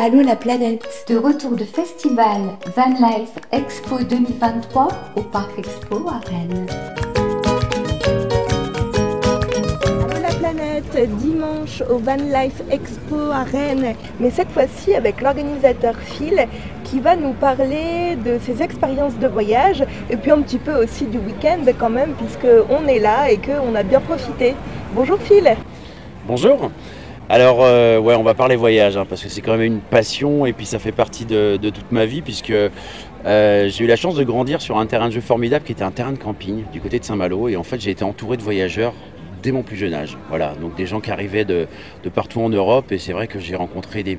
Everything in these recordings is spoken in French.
Allô la planète. De retour de festival Van Life Expo 2023 au Parc Expo à Rennes. Allô la planète, dimanche au Van Life Expo à Rennes, mais cette fois-ci avec l'organisateur Phil qui va nous parler de ses expériences de voyage et puis un petit peu aussi du week-end quand même puisqu'on est là et qu'on a bien profité. Bonjour Phil. Bonjour alors, euh, ouais, on va parler voyage, hein, parce que c'est quand même une passion et puis ça fait partie de, toute ma vie, puisque euh, j'ai eu la chance de grandir sur un terrain de jeu formidable qui était un terrain de camping du côté de Saint-Malo. Et en fait, j'ai été entouré de voyageurs dès mon plus jeune âge. Voilà, donc des gens qui arrivaient de, partout en Europe. Et c'est vrai que j'ai rencontré des,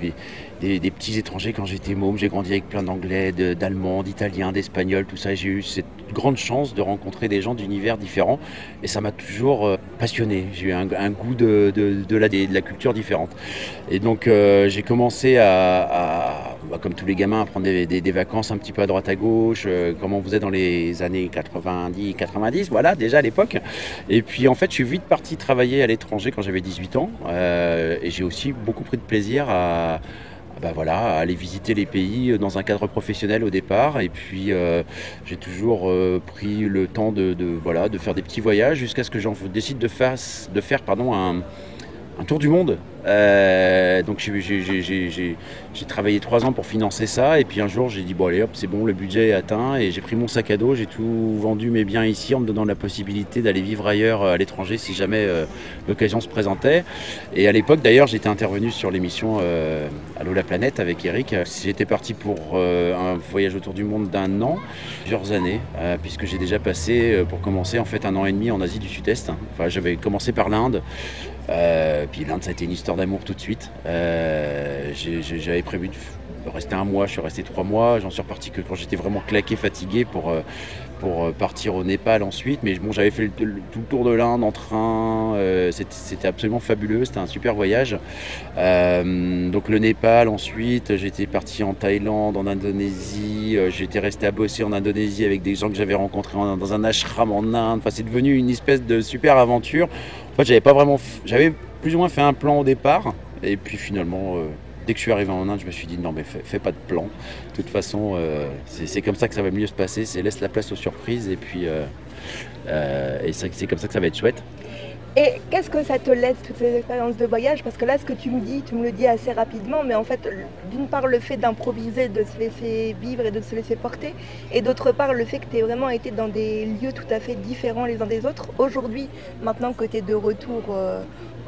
des, petits étrangers quand j'étais môme. J'ai grandi avec plein d'anglais, d'allemands, d'italiens, d'espagnols, tout ça. J'ai eu cette grande chance de rencontrer des gens d'univers différents. Et ça m'a toujours euh, passionné. J'ai eu un, goût de, de, la, de, la, culture différente. Et donc euh, j'ai commencé à, bah, comme tous les gamins, prendre des, vacances un petit peu à droite à gauche, euh, comme on faisait dans les années 90, 90, voilà, déjà à l'époque. Et puis en fait, je suis vite parti travailler à l'étranger quand j'avais 18 ans. et j'ai aussi beaucoup pris de plaisir à bah voilà, aller visiter les pays dans un cadre professionnel au départ. Et puis euh, j'ai toujours euh, pris le temps de, voilà, de faire des petits voyages jusqu'à ce que j'en décide de de faire pardon, un, un tour du monde. Euh, donc j'ai travaillé trois ans pour financer ça et puis un jour j'ai dit bon allez hop c'est bon le budget est atteint et j'ai pris mon sac à dos, j'ai tout vendu mes biens ici en me donnant la possibilité d'aller vivre ailleurs euh, à l'étranger si jamais euh, l'occasion se présentait. Et à l'époque d'ailleurs j'étais intervenu sur l'émission Allô la planète avec Eric. J'étais parti pour un voyage autour du monde d'un an, plusieurs années, puisque j'ai déjà passé pour commencer en fait un an et demi en Asie du Sud-Est. Enfin j'avais commencé par l'Inde. Puis l'Inde ça a été une histoire d'amour tout de suite. Euh, j'avais prévu de rester un mois, je suis resté trois mois. J'en suis reparti que quand j'étais vraiment claqué, fatigué pour, euh, pour euh, partir au Népal ensuite. Mais bon, j'avais fait tout le tour de l'Inde en train. c'était absolument fabuleux. C'était un super voyage. donc le Népal ensuite. J'étais parti en Thaïlande, en Indonésie. j'étais resté à bosser en Indonésie avec des gens que j'avais rencontrés dans un ashram en Inde. Enfin, c'est devenu une espèce de super aventure. En fait, j'avais pas vraiment. J'avais plus ou moins fait un plan au départ. Et puis finalement, euh, dès que je suis arrivé en Inde, je me suis dit non mais fais, pas de plan. De toute façon, euh, c'est comme ça que ça va mieux se passer. C'est laisse la place aux surprises et puis euh, et c'est comme ça que ça va être chouette. Et qu'est-ce que ça te laisse, toutes ces expériences de voyage? Parce que là, ce que tu me dis, tu me le dis assez rapidement, mais en fait, d'une part, le fait d'improviser, de se laisser vivre et de se laisser porter, et d'autre part, le fait que tu aies vraiment été dans des lieux tout à fait différents les uns des autres. Aujourd'hui, maintenant que tu es de retour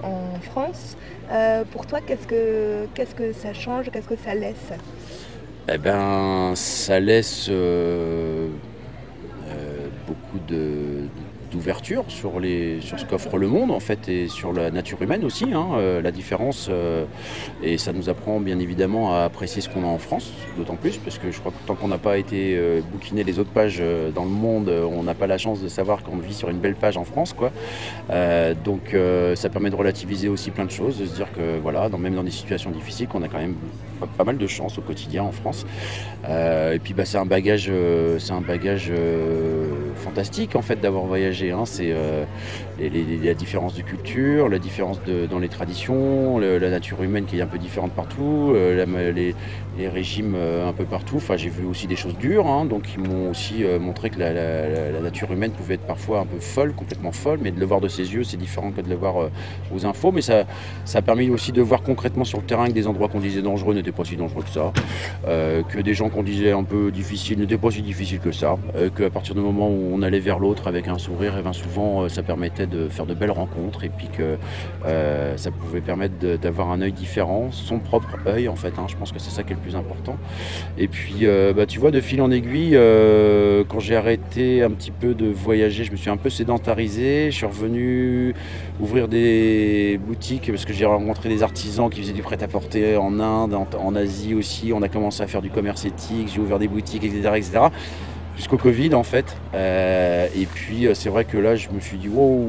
en France. Euh, pour toi, qu'est-ce que, ça change? Qu'est-ce que ça laisse? Eh bien, ça laisse euh, euh, beaucoup de, d'ouverture sur, les, sur ce qu'offre le monde en fait et sur la nature humaine aussi, hein, euh, la différence. Euh, et ça nous apprend bien évidemment à apprécier ce qu'on a en France, d'autant plus parce que je crois que tant qu'on n'a pas été euh, bouquiner les autres pages dans le monde, on n'a pas la chance de savoir qu'on vit sur une belle page en France. Quoi. donc ça permet de relativiser aussi plein de choses, de se dire que voilà, même dans des situations difficiles, qu'on a quand même pas, mal de chance au quotidien en France. et puis bah, c'est un bagage, c'est un bagage fantastique en fait d'avoir voyagé Hein. c'est euh, la différence de culture, la différence dans les traditions, la nature humaine qui est un peu différente partout, euh, les, régimes euh, un peu partout. Enfin, j'ai vu aussi des choses dures, hein, donc ils m'ont aussi montré que la, nature humaine pouvait être parfois un peu folle, complètement folle, mais de le voir de ses yeux, c'est différent que de le voir aux infos. Mais ça, ça a permis aussi de voir concrètement sur le terrain que des endroits qu'on disait dangereux n'étaient pas si dangereux que ça, que des gens qu'on disait un peu difficiles n'étaient pas si difficiles que ça, qu'à partir du moment où on allait vers l'autre avec un sourire, et bien souvent ça permettait de faire de belles rencontres et puis que euh, ça pouvait permettre d'avoir un œil différent, son propre œil en fait. Hein. je pense que c'est ça qui est le plus important. Et puis, euh, bah, tu vois, de fil en aiguille, euh, quand j'ai arrêté un petit peu de voyager, je me suis un peu sédentarisé. Je suis revenu ouvrir des boutiques parce que j'ai rencontré des artisans qui faisaient du prêt-à-porter en Inde, en, Asie aussi. On a commencé à faire du commerce éthique. J'ai ouvert des boutiques, etc., etc jusqu'au Covid en fait. et puis c'est vrai que là je me suis dit wow,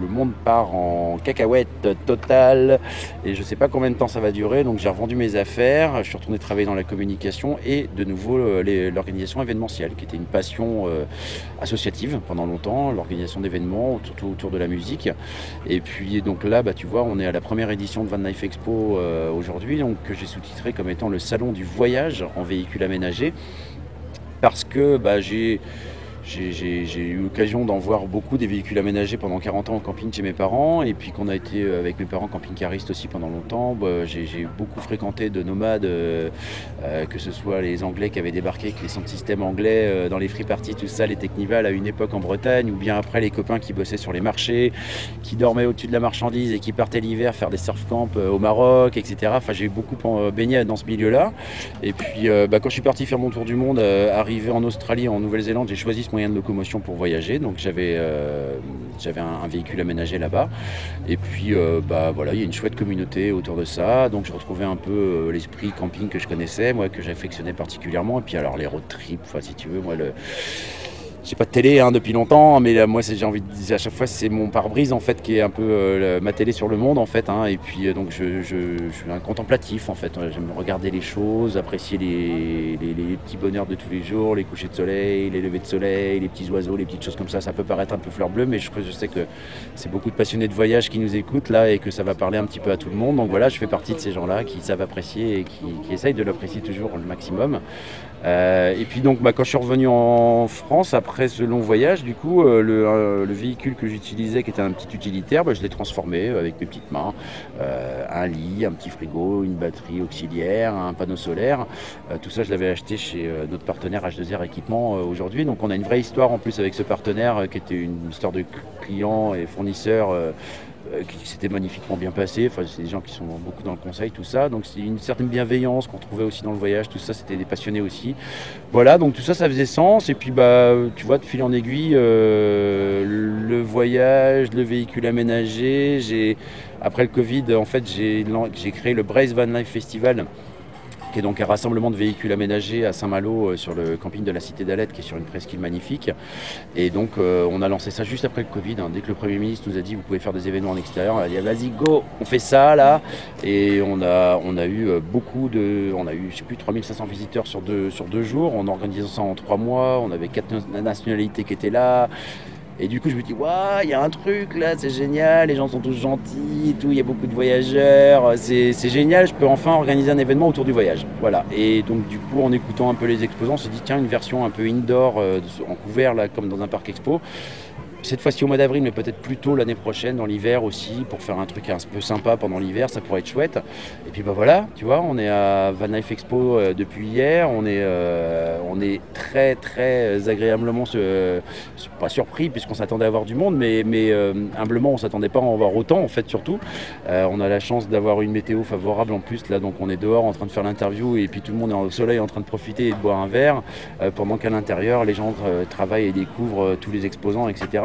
le monde part en cacahuète totale et je sais pas combien de temps ça va durer. Donc j'ai revendu mes affaires, je suis retourné travailler dans la communication et de nouveau l'organisation événementielle qui était une passion associative pendant longtemps, l'organisation d'événements surtout autour de la musique. Et puis donc là bah, tu vois on est à la première édition de Van Life Expo aujourd'hui donc que j'ai sous-titré comme étant le salon du voyage en véhicule aménagé parce que bah, j'ai j'ai eu l'occasion d'en voir beaucoup des véhicules aménagés pendant 40 ans en camping chez mes parents et puis qu'on a été euh, avec mes parents camping-caristes aussi pendant longtemps. Bah, j'ai beaucoup fréquenté de nomades, euh, euh, que ce soit les Anglais qui avaient débarqué avec les centres systèmes anglais dans les free parties, tout ça, les Technival à une époque en Bretagne, ou bien après les copains qui bossaient sur les marchés, qui dormaient au-dessus de la marchandise et qui partaient l'hiver faire des surf camps au Maroc, etc. Enfin, j'ai beaucoup baigné dans ce milieu-là. Et puis, bah, quand je suis parti faire mon tour du monde, arrivé en Australie, en Nouvelle-Zélande, j'ai choisi ce moyen de locomotion pour voyager. Donc j'avais euh, j'avais un, véhicule aménagé là-bas. Et puis euh, bah voilà, il y a une chouette communauté autour de ça. Donc je retrouvais un peu euh, l'esprit camping que je connaissais, moi que j'affectionnais particulièrement. Et puis alors les road trips, enfin si tu veux, moi le j'ai pas de télé hein, depuis longtemps, mais moi j'ai envie de dire à chaque fois c'est mon pare-brise en fait qui est un peu euh, ma télé sur le monde en fait. Hein. et puis euh, donc je, suis un contemplatif en fait. J'aime regarder les choses, apprécier les, petits bonheurs de tous les jours, les couchers de soleil, les levées de soleil, les petits oiseaux, les petites choses comme ça. Ça peut paraître un peu fleur bleue, mais je, je sais que c'est beaucoup de passionnés de voyage qui nous écoutent là et que ça va parler un petit peu à tout le monde. Donc voilà, je fais partie de ces gens-là qui savent apprécier et qui, qui essayent de l'apprécier toujours le maximum. Euh, et puis donc bah, quand je suis revenu en France après ce long voyage, du coup euh, euh, le, véhicule que j'utilisais qui était un petit utilitaire, bah, je l'ai transformé avec mes petites mains, un lit, un petit frigo, une batterie auxiliaire, un panneau solaire. tout ça je l'avais acheté chez notre partenaire H2R Équipement aujourd'hui. Donc on a une vraie histoire en plus avec ce partenaire qui était une histoire de client et fournisseur qui s'était magnifiquement bien passé. Enfin, c'est des gens qui sont beaucoup dans le conseil, tout ça. Donc c'est une certaine bienveillance qu'on trouvait aussi dans le voyage, tout ça, c'était des passionnés aussi. Voilà, donc tout ça, ça faisait sens. Et puis, bah, tu vois, de fil en aiguille, euh, le voyage, le véhicule aménagé. J'ai, après le Covid, en fait, j'ai, j'ai créé le Brace Van Life Festival qui est donc un rassemblement de véhicules aménagés à Saint-Malo euh, sur le camping de la Cité d'Alette, qui est sur une presqu'île magnifique. Et donc euh, on a lancé ça juste après le Covid. Hein. Dès que le Premier ministre nous a dit vous pouvez faire des événements en extérieur, on a dit vas-y go, on fait ça là. Et on a, on a eu euh, beaucoup de, on a eu je sais plus 3500 visiteurs sur deux, sur deux jours. En organisant ça en trois mois, on avait quatre nationalités qui étaient là. Et du coup, je me dis, waouh, il y a un truc là, c'est génial, les gens sont tous gentils, tout, il y a beaucoup de voyageurs, c'est génial, je peux enfin organiser un événement autour du voyage. Voilà. Et donc, du coup, en écoutant un peu les exposants, on se dit, tiens, une version un peu indoor, euh, en couvert, là, comme dans un parc expo cette fois-ci au mois d'avril, mais peut-être plus tôt l'année prochaine, dans l'hiver aussi, pour faire un truc un peu sympa pendant l'hiver, ça pourrait être chouette. Et puis bah voilà, tu vois, on est à Van Life Expo euh, depuis hier, on est, euh, on est très très agréablement, pas surpris puisqu'on s'attendait à avoir du monde, mais, mais euh, humblement on s'attendait pas à en voir autant en fait surtout. on a la chance d'avoir une météo favorable en plus, là donc on est dehors en train de faire l'interview et puis tout le monde est au soleil en train de profiter et de boire un verre, pendant qu'à l'intérieur les gens travaillent et découvrent tous les exposants, etc.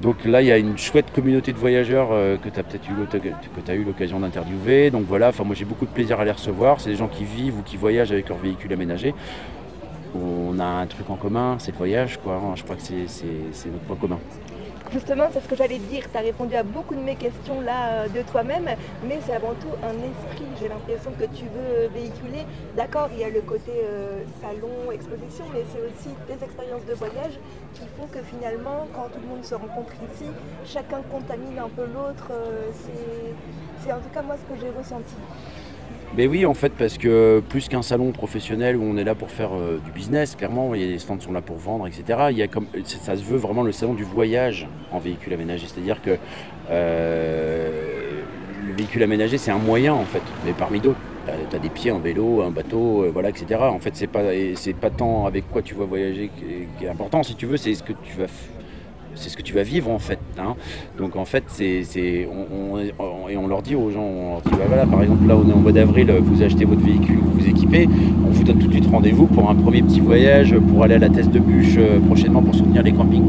Donc là, il y a une chouette communauté de voyageurs euh, que tu as peut-être eu, l'occasion d'interviewer. Donc voilà, enfin, moi j'ai beaucoup de plaisir à les recevoir. C'est des gens qui vivent ou qui voyagent avec leur véhicule aménagé. On a un truc en commun, c'est le voyage, quoi. Je crois que c'est notre point commun. Justement, c'est ce que j'allais dire. Tu as répondu à beaucoup de mes questions là euh, de toi-même, mais c'est avant tout un esprit, j'ai l'impression que tu veux véhiculer. D'accord, il y a le côté euh, salon, exposition, mais c'est aussi des expériences de voyage qui font que finalement, quand tout le monde se rencontre ici, chacun contamine un peu l'autre. Euh, c'est en tout cas moi ce que j'ai ressenti. Mais oui, en fait, parce que plus qu'un salon professionnel où on est là pour faire euh, du business, clairement, des stands sont là pour vendre, etc. Il y a comme, ça se veut vraiment le salon du voyage en véhicule aménagé. C'est-à-dire que euh, le véhicule aménagé, c'est un moyen, en fait, mais parmi d'autres. Tu as, des pieds, un vélo, un bateau, euh, voilà, etc. En fait, c'est pas, pas tant avec quoi tu vas voyager qui est, important, si tu veux, c'est ce que tu vas c'est ce que tu vas vivre en fait. Hein. Donc en fait, c'est, on, et on leur dit aux gens, on leur dit, bah, voilà, par exemple là on est en mois d'avril, vous achetez votre véhicule, vous vous équipez, donne tout de suite rendez-vous pour un premier petit voyage, pour aller à la Teste de Bûche euh, prochainement pour soutenir les campings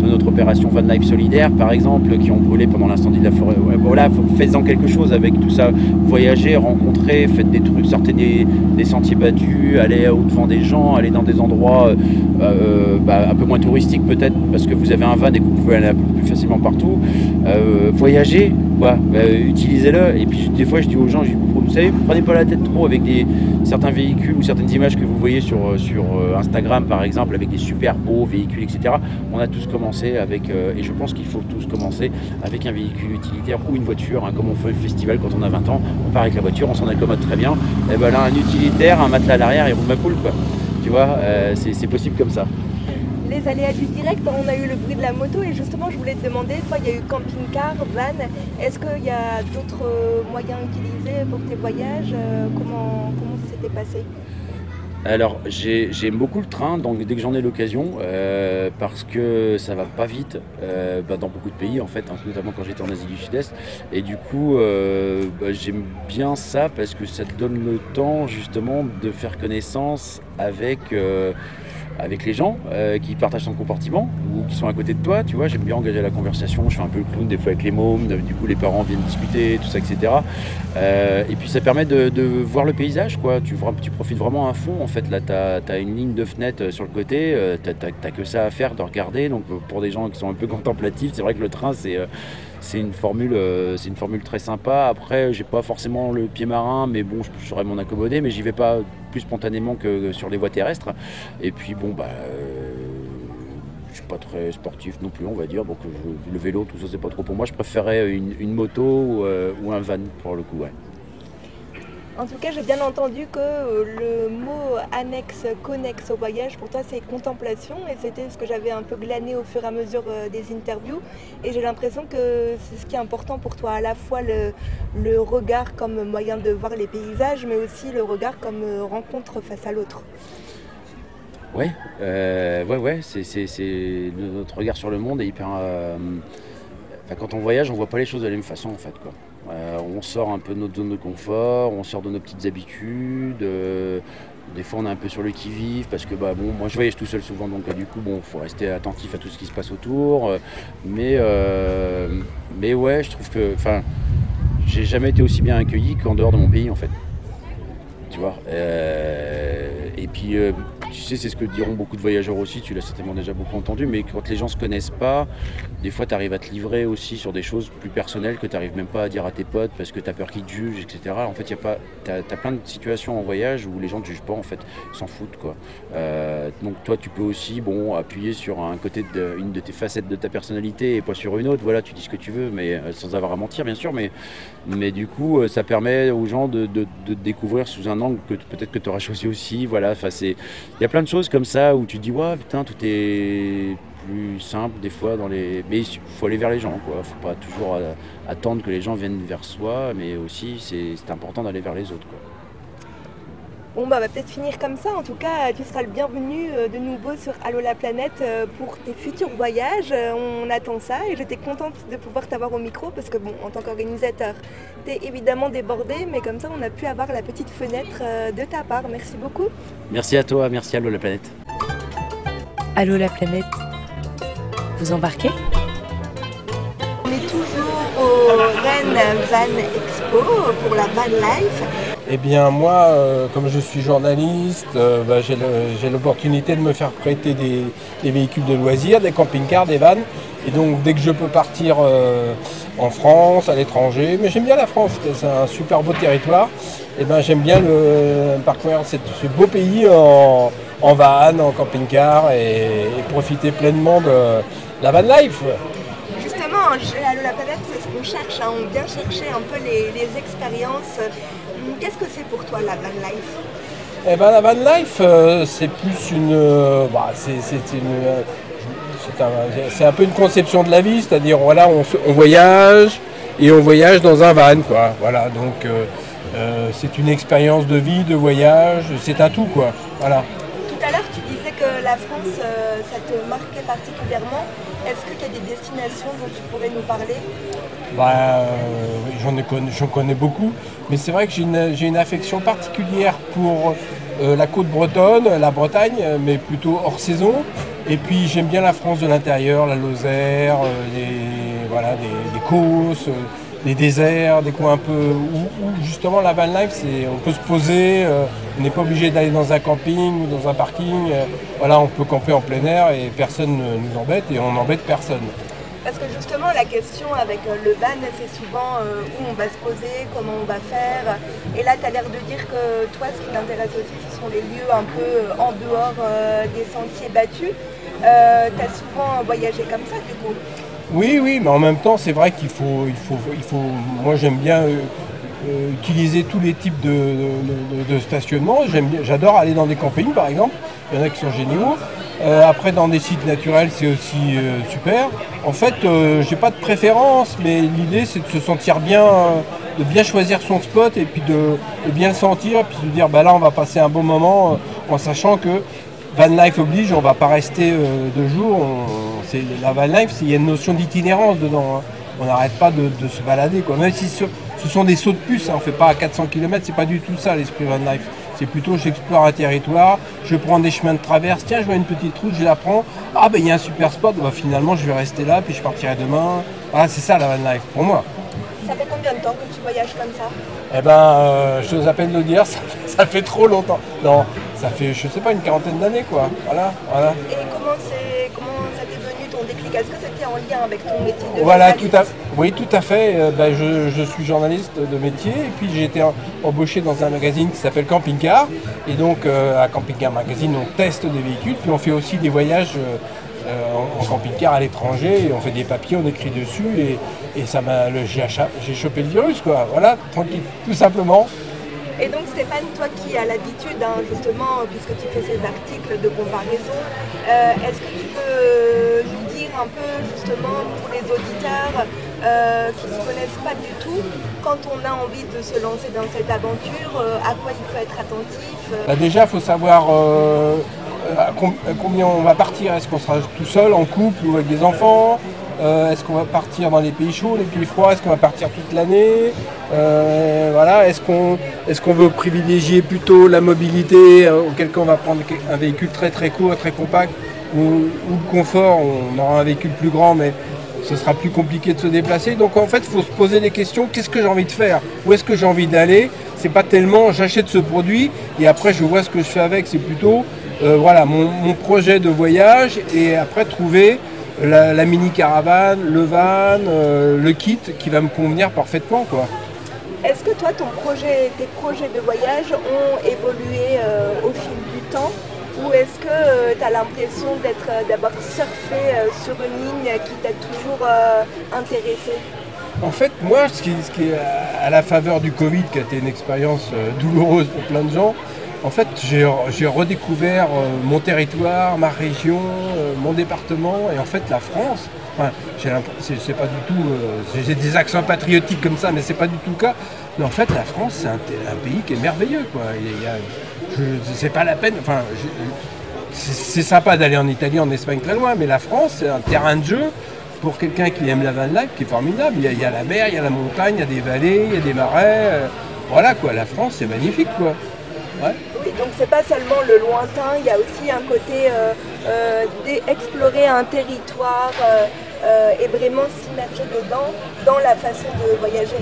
de notre opération Van Life Solidaire par exemple, qui ont brûlé pendant l'incendie de la forêt. voilà, faites-en quelque chose avec tout ça. Voyagez, rencontrez, faites des trucs, sortez des, sentiers battus, allez au-devant des gens, allez dans des endroits euh, euh, bah, un peu moins touristiques peut-être parce que vous avez un van et que vous pouvez aller un peu plus facilement partout. voyagez, bah, utilisez-le. Et puis des fois je dis aux gens, vous savez, prenez pas la tête trop avec des, certains véhicules ou certaines images que vous voyez sur, euh, sur euh, Instagram par exemple avec des super beaux véhicules, etc. On a tous commencé avec, euh, et je pense qu'il faut tous commencer avec un véhicule utilitaire ou une voiture, hein, comme on fait le festival quand on a 20 ans, on part avec la voiture, on s'en accommode très bien. Et ben là, un utilitaire, un matelas à l'arrière et roule ma poule quoi. Tu vois, c'est possible comme ça les aléas du direct, on a eu le bruit de la moto et justement je voulais te demander, toi il y a eu camping-car, van, est-ce qu'il y a d'autres euh, moyens utilisés pour tes voyages euh, Comment, comment s'était passé? Alors j'aime beaucoup le train, donc dès que j'en ai l'occasion, euh, parce que ça va pas vite bah, dans beaucoup de pays en fait, hein, notamment quand j'étais en Asie du Sud-Est. Et du coup bah, j'aime bien ça parce que ça te donne le temps justement de faire connaissance avec avec les gens euh, qui partagent son comportement ou qui sont à côté de toi, tu vois, j'aime bien engager la conversation, je fais un peu le clown des fois avec les mômes, du coup les parents viennent discuter, tout ça, etc. Euh, et puis ça permet de, voir le paysage, quoi, tu, profites vraiment à fond, en fait, là tu as, une ligne de fenêtre sur le côté, euh, tu n'as que ça à faire, de regarder, donc pour des gens qui sont un peu contemplatifs, c'est vrai que le train c'est c'est une formule c'est une formule très sympa. Après j'ai pas forcément le pied marin mais bon je, saurais m'en accommoder mais j'y vais pas plus spontanément que sur les voies terrestres. Et puis bon bah euh, je suis pas très sportif non plus on va dire. Donc le vélo tout ça c'est pas trop pour moi. Je préférais une, moto ou, euh, ou, un van pour le coup ouais. En tout cas, j'ai bien entendu que euh, le mot annexe, connexe au voyage, pour toi, c'est contemplation. Et c'était ce que j'avais un peu glané au fur et à mesure euh, des interviews. Et j'ai l'impression que c'est ce qui est important pour toi, à la fois le, regard comme moyen de voir les paysages, mais aussi le regard comme euh, rencontre face à l'autre. Ouais, ouais, ouais, c'est notre regard sur le monde est hyper. quand on voyage, on voit pas les choses de la même façon en fait. Quoi. Euh, on sort un peu de notre zone de confort, on sort de nos petites habitudes. Euh, des fois, on est un peu sur le qui-vive parce que, bah, bon, moi je voyage tout seul souvent, donc euh, du coup, bon, faut rester attentif à tout ce qui se passe autour. mais, mais ouais, je trouve que, enfin, j'ai jamais été aussi bien accueilli qu'en dehors de mon pays, en fait. Tu vois. et puis, tu sais, c'est ce que diront beaucoup de voyageurs aussi, tu l'as certainement déjà beaucoup entendu, mais quand les gens se connaissent pas, des fois tu arrives à te livrer aussi sur des choses plus personnelles que tu n'arrives même pas à dire à tes potes parce que tu as peur qu'ils te jugent, etc. En fait, tu as, plein de situations en voyage où les gens ne te jugent pas, en fait, s'en foutent. Quoi. Euh, donc toi, tu peux aussi bon, appuyer sur un côté de, une de tes facettes de ta personnalité et pas sur une autre. Voilà, tu dis ce que tu veux, mais euh, sans avoir à mentir, bien sûr. Mais, mais du coup, euh, ça permet aux gens de, de, découvrir sous un angle que peut-être que tu auras choisi aussi. Voilà, il y a plein de choses comme ça où tu dis, ouais, putain, tout est plus simple des fois dans les. Mais il faut aller vers les gens, quoi. Faut pas toujours euh, attendre que les gens viennent vers soi, mais aussi c'est important d'aller vers les autres, quoi. Bon bah on va peut-être finir comme ça. En tout cas, tu seras le bienvenu euh, de nouveau sur Allo la planète euh, pour tes futurs voyages. On attend ça et j'étais contente de pouvoir t'avoir au micro parce que bon, en tant qu'organisateur, tu es évidemment débordé, mais comme ça on a pu avoir la petite fenêtre de ta part. Merci beaucoup. Merci à toi, merci Allo la planète. Allo la planète vous embarquez? On est toujours Van Expo pour la Van Life. Eh bien moi, euh, comme je suis journaliste, euh, bah, j'ai l'opportunité de me faire prêter des, véhicules de loisirs, des camping-cars, des vannes. Et donc dès que je peux partir euh, en France, à l'étranger, mais j'aime bien la France, c'est un super beau territoire. Et eh ben j'aime bien parcourir ce beau pays en, van, en camping-car et, profiter pleinement de, la van life Justement, Allo la planète, c'est ce qu'on cherche. Hein. On vient chercher un peu les, expériences. Hum, qu'est-ce que c'est pour toi la van life? Eh ben, la van life, euh, c'est plus une. Euh, bah, c'est une. Euh, c'est un, peu une conception de la vie, c'est-à-dire voilà, on, on, voyage et on voyage dans un van, quoi. Voilà, donc c'est une expérience de vie, de voyage, c'est un tout, quoi. Voilà. Tout à l'heure, tu disais que la France, ça te marquait particulièrement. Est-ce qu'il y a des destinations dont tu pourrais nous parler Bah, euh, j'en connais beaucoup, mais c'est vrai que j'ai une, affection particulière pour euh, la côte bretonne, la Bretagne, mais plutôt hors saison. Et puis j'aime bien la France de l'intérieur, la Lozère, euh, les, voilà, Causses, des déserts, des coins un peu où, justement la van life, c'est on peut se poser, euh, on n'est pas obligé d'aller dans un camping ou dans un parking. euh, voilà, on peut camper en plein air et personne ne nous embête et on n'embête personne. Parce que justement, la question avec euh, le van, c'est souvent où on va se poser, comment on va faire. Et là, tu as l'air de dire que toi, ce qui t'intéresse aussi, ce sont les lieux un peu en dehors des sentiers battus. tu as souvent voyagé comme ça, du coup. Oui, oui, mais en même temps, c'est vrai qu'il faut, il faut, il faut. Moi, j'aime bien euh, euh, utiliser tous les types de, de- stationnement. J'adore aller dans des campings, par exemple. Il y en a qui sont géniaux. Euh, après, dans des sites naturels, c'est aussi super. En fait, j'ai pas de préférence, mais l'idée, c'est de se sentir bien, de bien choisir son spot et puis de, bien le sentir, et puis de dire, bah là, on va passer un bon moment, en sachant que Van life oblige, on va pas rester euh, deux jours. on- c'est, la van life, il y a une notion d'itinérance dedans. hein. On n'arrête pas de, de se balader. Quoi. Même si ce, ce sont des sauts de puce, hein, on fait pas à 400 km, c'est pas du tout ça l'esprit van life. C'est plutôt j'explore un territoire, je prends des chemins de traverse, tiens je vois une petite route, je la prends, ah ben il y a un super spot, bah, finalement je vais rester là, puis je partirai demain. Voilà, c'est ça la van life pour moi. Ça fait combien de temps que tu voyages comme ça? Eh ben, euh, je à peine de le dire, ça fait, ça fait trop longtemps. Non, ça fait, je sais pas, une quarantaine d'années, quoi. Voilà, voilà. Et comment, c'est, comment ça t'est venu ton déclic? Est-ce que c'était en lien avec ton métier de Voilà, tout à, oui, tout à fait. Euh, ben, je, je suis journaliste de métier et puis j'ai été embauché dans un magazine qui s'appelle Camping Car. Et donc, euh, à Camping Car Magazine, on teste des véhicules, puis on fait aussi des voyages euh, en, en camping-car à l'étranger. Et on fait des papiers, on écrit dessus et, et ça m'a, j'ai chopé le virus, quoi. Voilà, tranquille, tout simplement. Et donc Stéphane, toi qui as l'habitude, hein, justement, puisque tu fais ces articles de comparaison, euh, est-ce que tu peux nous dire un peu, justement, pour les auditeurs euh, qui ne se connaissent pas du tout, quand on a envie de se lancer dans cette aventure, euh, à quoi il faut être attentif Bah, déjà, il faut savoir à combien on va partir. Est-ce qu'on sera tout seul, en couple ou avec des enfants? Euh, Est-ce qu'on va partir dans les pays chauds, les pays froids? Est-ce qu'on va partir toute l'année? Euh, Voilà. Est-ce qu'on est veut privilégier plutôt la mobilité, euh, auquel cas on va prendre un véhicule très très court, très compact, ou, le confort? On aura un véhicule plus grand, mais ce sera plus compliqué de se déplacer. Donc en fait, il faut se poser des questions. Qu'est-ce que j'ai envie de faire? Où est-ce que j'ai envie d'aller? C'est pas tellement j'achète ce produit et après je vois ce que je fais avec. C'est plutôt voilà mon projet de voyage et après trouver la, la mini caravane, le van, euh, le kit qui va me convenir parfaitement quoi. Est-ce que toi, ton projet, tes projets de voyage ont évolué euh, au fil du temps? Ou est-ce que tu as l'impression d'être, euh, d'avoir surfé euh, sur une ligne qui t'a toujours euh, intéressé? En fait, moi, ce qui, ce qui est à la faveur du Covid, qui a été une expérience euh, douloureuse pour plein de gens, en fait, j'ai redécouvert euh, mon territoire, ma région, euh, mon département, et en fait, la France. Enfin, c'est pas du tout. euh, j'ai- des accents patriotiques comme ça, mais c'est pas du tout le cas. Mais en fait, la France, c'est un, pays qui est merveilleux, c'est pas la peine. Enfin, c'est sympa d'aller en Italie, en Espagne, très loin, mais la France, c'est un terrain de jeu pour quelqu'un qui aime la van life qui est formidable. Il y, a, la mer, il y a la montagne, il y a des vallées, il y a des marais. voilà quoi, la France, c'est magnifique quoi. Ouais. Oui, donc c'est pas seulement le lointain, il y a aussi un côté euh, euh, d'explorer un territoire euh, et vraiment s'immerger dedans dans la façon de voyager.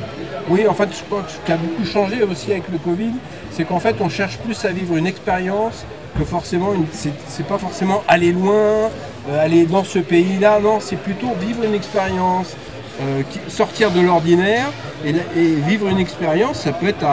Oui, en fait, je crois que ce qui a beaucoup changé aussi avec le Covid, c'est qu'en fait, on cherche plus à vivre une expérience que forcément, une- c'est pas forcément aller loin, aller dans ce pays-là, non, c'est plutôt vivre une expérience, euh, sortir de l'ordinaire et, vivre une expérience, ça peut être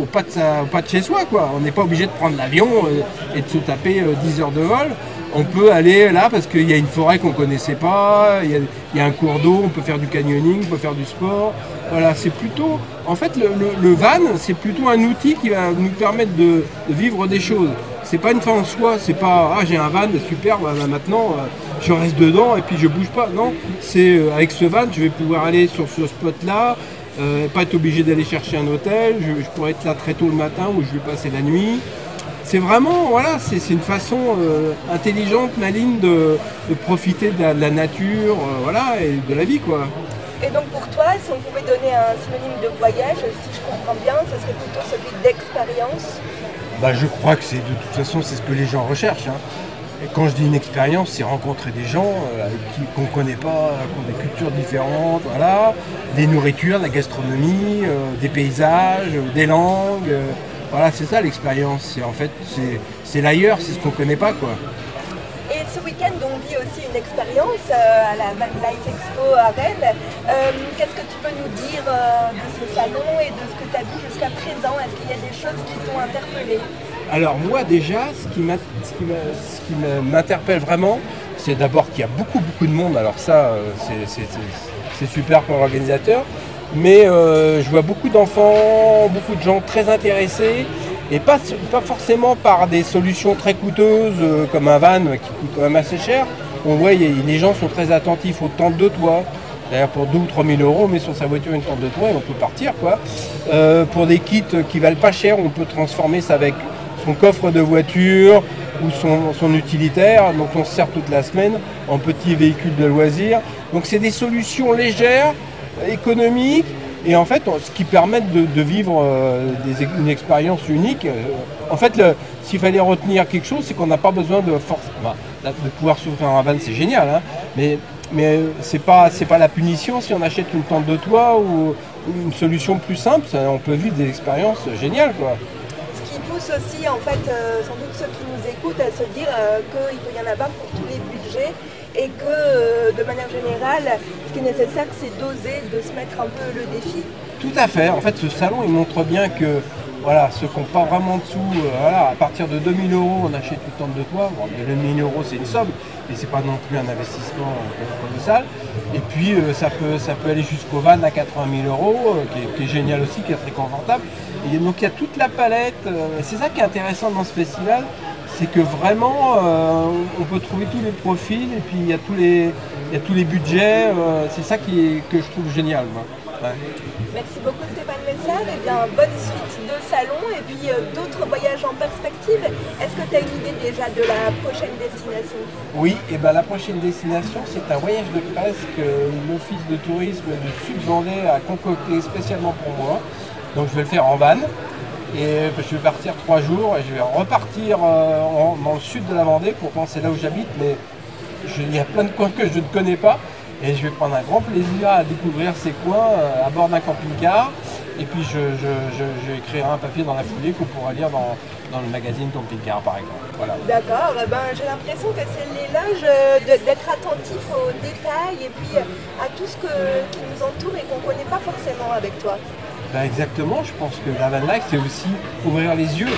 au, pas de chez soi. On n'est pas obligé de prendre l'avion euh, et de se taper euh, 10 heures de vol. On peut aller là parce qu'il y a une forêt qu'on connaissait pas, il y a, un cours d'eau, on peut faire du canyoning, on peut faire du sport. Voilà, c'est plutôt. En fait, le, van, c'est plutôt un outil qui va nous permettre de, vivre des choses. C'est pas une fin en soi, c'est pas ah j'ai un van super, bah, bah, maintenant euh, je reste dedans et puis je bouge pas. Non, c'est euh, avec ce van, je vais pouvoir aller sur ce spot là, pas être obligé d'aller chercher un hôtel, je, je pourrais être là très tôt le matin où je vais passer la nuit. c'est vraiment, voilà, c'est c'est une façon euh, intelligente, maligne de, de profiter de la, de la nature, euh, voilà, et de la vie, quoi. Et donc pour toi, si on pouvait donner un synonyme de voyage, si je comprends bien, ce serait plutôt celui d'expérience. Bah, je crois que c'est de toute façon c'est ce que les gens recherchent. hein. Quand je dis une expérience, c'est rencontrer des gens euh, qu'on ne connaît pas, qui ont des cultures différentes, voilà, des nourritures, la gastronomie, euh, des paysages, euh, des langues. voilà, c'est ça l'expérience. C'est en fait c'est l'ailleurs, c'est ce qu'on ne connaît pas quoi. Et ce week-end, on vit aussi une expérience à la Van Life Expo à Rennes. Qu'est-ce que tu peux nous dire de ce salon et de ce que tu as vu jusqu'à présent? Est-ce qu'il y a des choses qui t'ont interpellé Alors moi déjà, ce qui m'interpelle vraiment, c'est d'abord qu'il y a beaucoup beaucoup de monde. Alors ça, euh, c'est- super pour l'organisateur. Mais euh, je vois beaucoup d'enfants, beaucoup de gens très intéressés. Et pas, forcément par des solutions très coûteuses euh, comme un van qui coûte quand même assez cher. On voit, les gens sont très attentifs aux tentes de toit. D'ailleurs, pour 2 ou 3 000 euros, on met sur sa voiture une tente de toit et on peut partir. quoi. Pour des kits qui valent pas cher, on peut transformer ça avec son coffre de voiture ou son, utilitaire. Donc on se sert toute la semaine en petit véhicule de loisirs. Donc c'est des solutions légères, économiques et en fait ce qui permettent de, vivre euh, une expérience unique. Euh, En fait, s'il fallait retenir quelque chose, c'est qu'on n'a pas besoin de force. enfin, de pouvoir s'ouvrir un van, c'est génial, hein, mais mais c'est pas pas la punition si on achète une tente de toit ou une solution plus simple, on peut vivre des expériences géniales. Aussi, en fait, euh, sans doute ceux qui nous écoutent à se dire euh, qu'il peut y en avoir pour tous les budgets et que, euh, de manière générale, ce qui est nécessaire, c'est d'oser, de se mettre un peu le défi. Tout à fait. En fait, ce salon, il montre bien que voilà, ceux qui n'ont pas vraiment de sous, euh, à partir de 2000 euros, on achète une tente de toit. Bon, 2000 euros, c'est une somme, mais c'est pas non plus un investissement euh, colossal. Et puis, euh, ça, peut, ça peut aller jusqu'au van à 80 000 euros, qui, est, génial aussi, qui est très confortable. Donc, il y a toute la palette. et c'est ça qui est intéressant dans ce festival, c'est que vraiment, on peut trouver tous les profils et puis il y a tous les, budgets. c'est ça qui est, que je trouve génial. Ouais. Merci beaucoup Stéphane Messard, et bien bonne suite de salon et puis euh, d'autres voyages en perspective. Est-ce que tu as une idée déjà de la prochaine destination? Oui, et ben la prochaine destination, c'est un voyage de presse que l'Office de tourisme de Sud-Vendée a concocté spécialement pour moi. Donc je vais le faire en van. Et je vais partir trois jours et je vais repartir euh, en- dans le sud de la Vendée. Pourtant c'est là où j'habite, mais je- il y a plein de coins que je ne connais pas. Et je vais prendre un grand plaisir à découvrir ces coins euh, à bord d'un camping-car. Et puis je, je- je- écrirai un papier dans la foulée qu'on pourra lire dans, dans le magazine Camping-car par exemple. Voilà. D'accord, eh ben, j'ai l'impression que c'est l'éloge euh, d'être attentif aux détails et puis euh, à tout ce que- qui nous entoure et qu'on ne connaît pas forcément avec toi. Ben exactement, je pense que la van life, c'est aussi ouvrir les yeux.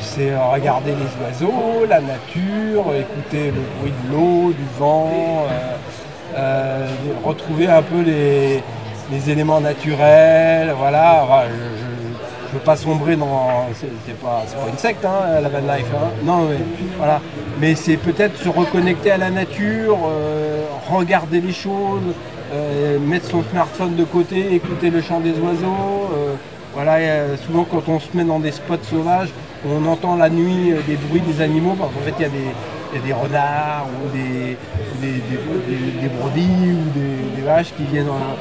C'est regarder les oiseaux, la nature, écouter le bruit de l'eau, du vent, euh, euh, retrouver un peu les, éléments naturels. Voilà, je ne veux pas sombrer dans. C'est pas, une secte, hein, la van life. hein. Non, mais voilà. Mais c'est peut-être se reconnecter à la nature, euh, regarder les choses, euh, mettre son smartphone de côté, écouter le chant des oiseaux. voilà, souvent quand on se met dans des spots sauvages, on entend la nuit des bruits des animaux, parce fait il y, a des- il y a des renards ou des, des, des- des- des brebis ou des, vaches qui viennent, en-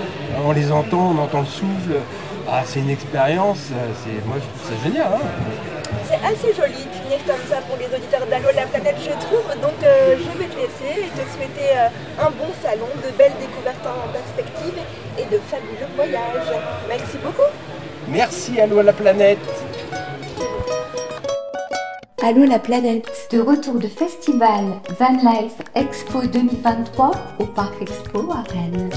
on les entend, on entend le souffle. Ah, c'est une expérience, c'est, moi je trouve ça génial. hein. C'est assez joli de finir comme ça pour les auditeurs d'Allo la planète, je trouve. Donc euh, je vais te laisser et te souhaiter euh, un bon salon, de belles découvertes en perspective et de fabuleux voyages. Merci beaucoup. Merci, allô à la planète Allô la planète De retour de festival Van Life Expo 2023 au Parc Expo à Rennes.